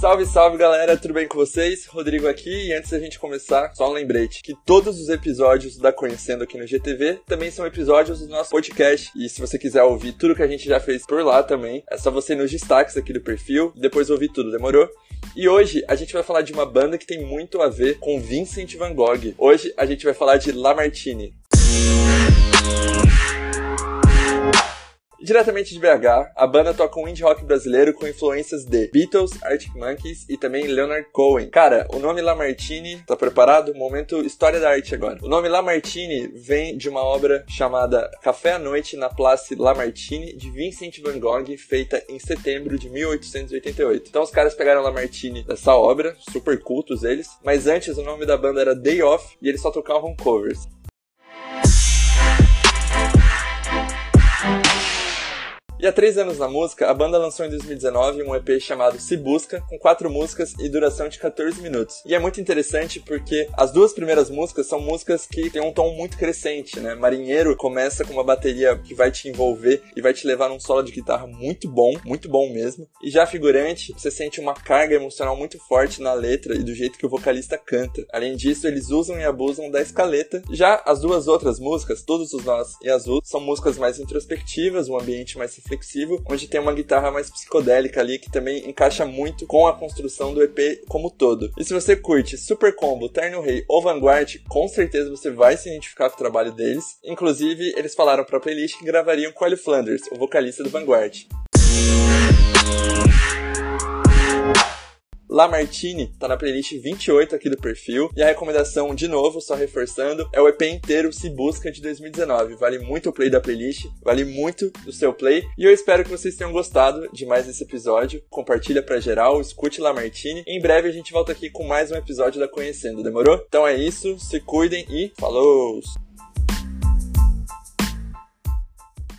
Salve, salve galera, tudo bem com vocês? Rodrigo aqui e antes da gente começar, só um lembrete que todos os episódios da Conhecendo aqui no GTV também são episódios do nosso podcast e se você quiser ouvir tudo que a gente já fez por lá também, é só você ir nos destaques aqui do perfil e depois ouvir tudo, demorou? E hoje a gente vai falar de uma banda que tem muito a ver com Vincent Van Gogh. Hoje a gente vai falar de Lamartine. Diretamente de BH, a banda toca um indie rock brasileiro com influências de Beatles, Arctic Monkeys e também Leonard Cohen. Cara, o nome Lamartine, tá preparado? Momento história da arte agora. O nome Lamartine vem de uma obra chamada Café à Noite na Place Lamartine de Vincent van Gogh, feita em setembro de 1888. Então os caras pegaram Lamartine dessa obra, super cultos eles, mas antes o nome da banda era Day Off e eles só tocavam covers. E há três anos na música, a banda lançou em 2019 um EP chamado Se Busca, com quatro músicas e duração de 14 minutos. E é muito interessante porque as duas primeiras músicas são músicas que têm um tom muito crescente, né? Marinheiro começa com uma bateria que vai te envolver e vai te levar num solo de guitarra muito bom, muito bom mesmo. E já Figurante, você sente uma carga emocional muito forte na letra e do jeito que o vocalista canta. Além disso, eles usam e abusam da escaleta. Já as duas outras músicas, Todos os Nós e Azul, são músicas mais introspectivas, um ambiente mais reflexivo, onde tem uma guitarra mais psicodélica ali que também encaixa muito com a construção do EP como todo. E se você curte Super Combo, Terno Rei ou Vanguard, com certeza você vai se identificar com o trabalho deles. Inclusive, eles falaram pra playlist que gravariam com Ellie Flanders, o vocalista do Vanguard. Lamartine tá na playlist 28 aqui do perfil. E a recomendação, de novo, só reforçando, é o EP inteiro Se Busca de 2019. Vale muito o play da playlist, vale muito do seu play. E eu espero que vocês tenham gostado de mais esse episódio. Compartilha pra geral, escute Lamartine. Em breve a gente volta aqui com mais um episódio da Conhecendo, demorou? Então é isso, se cuidem e falou!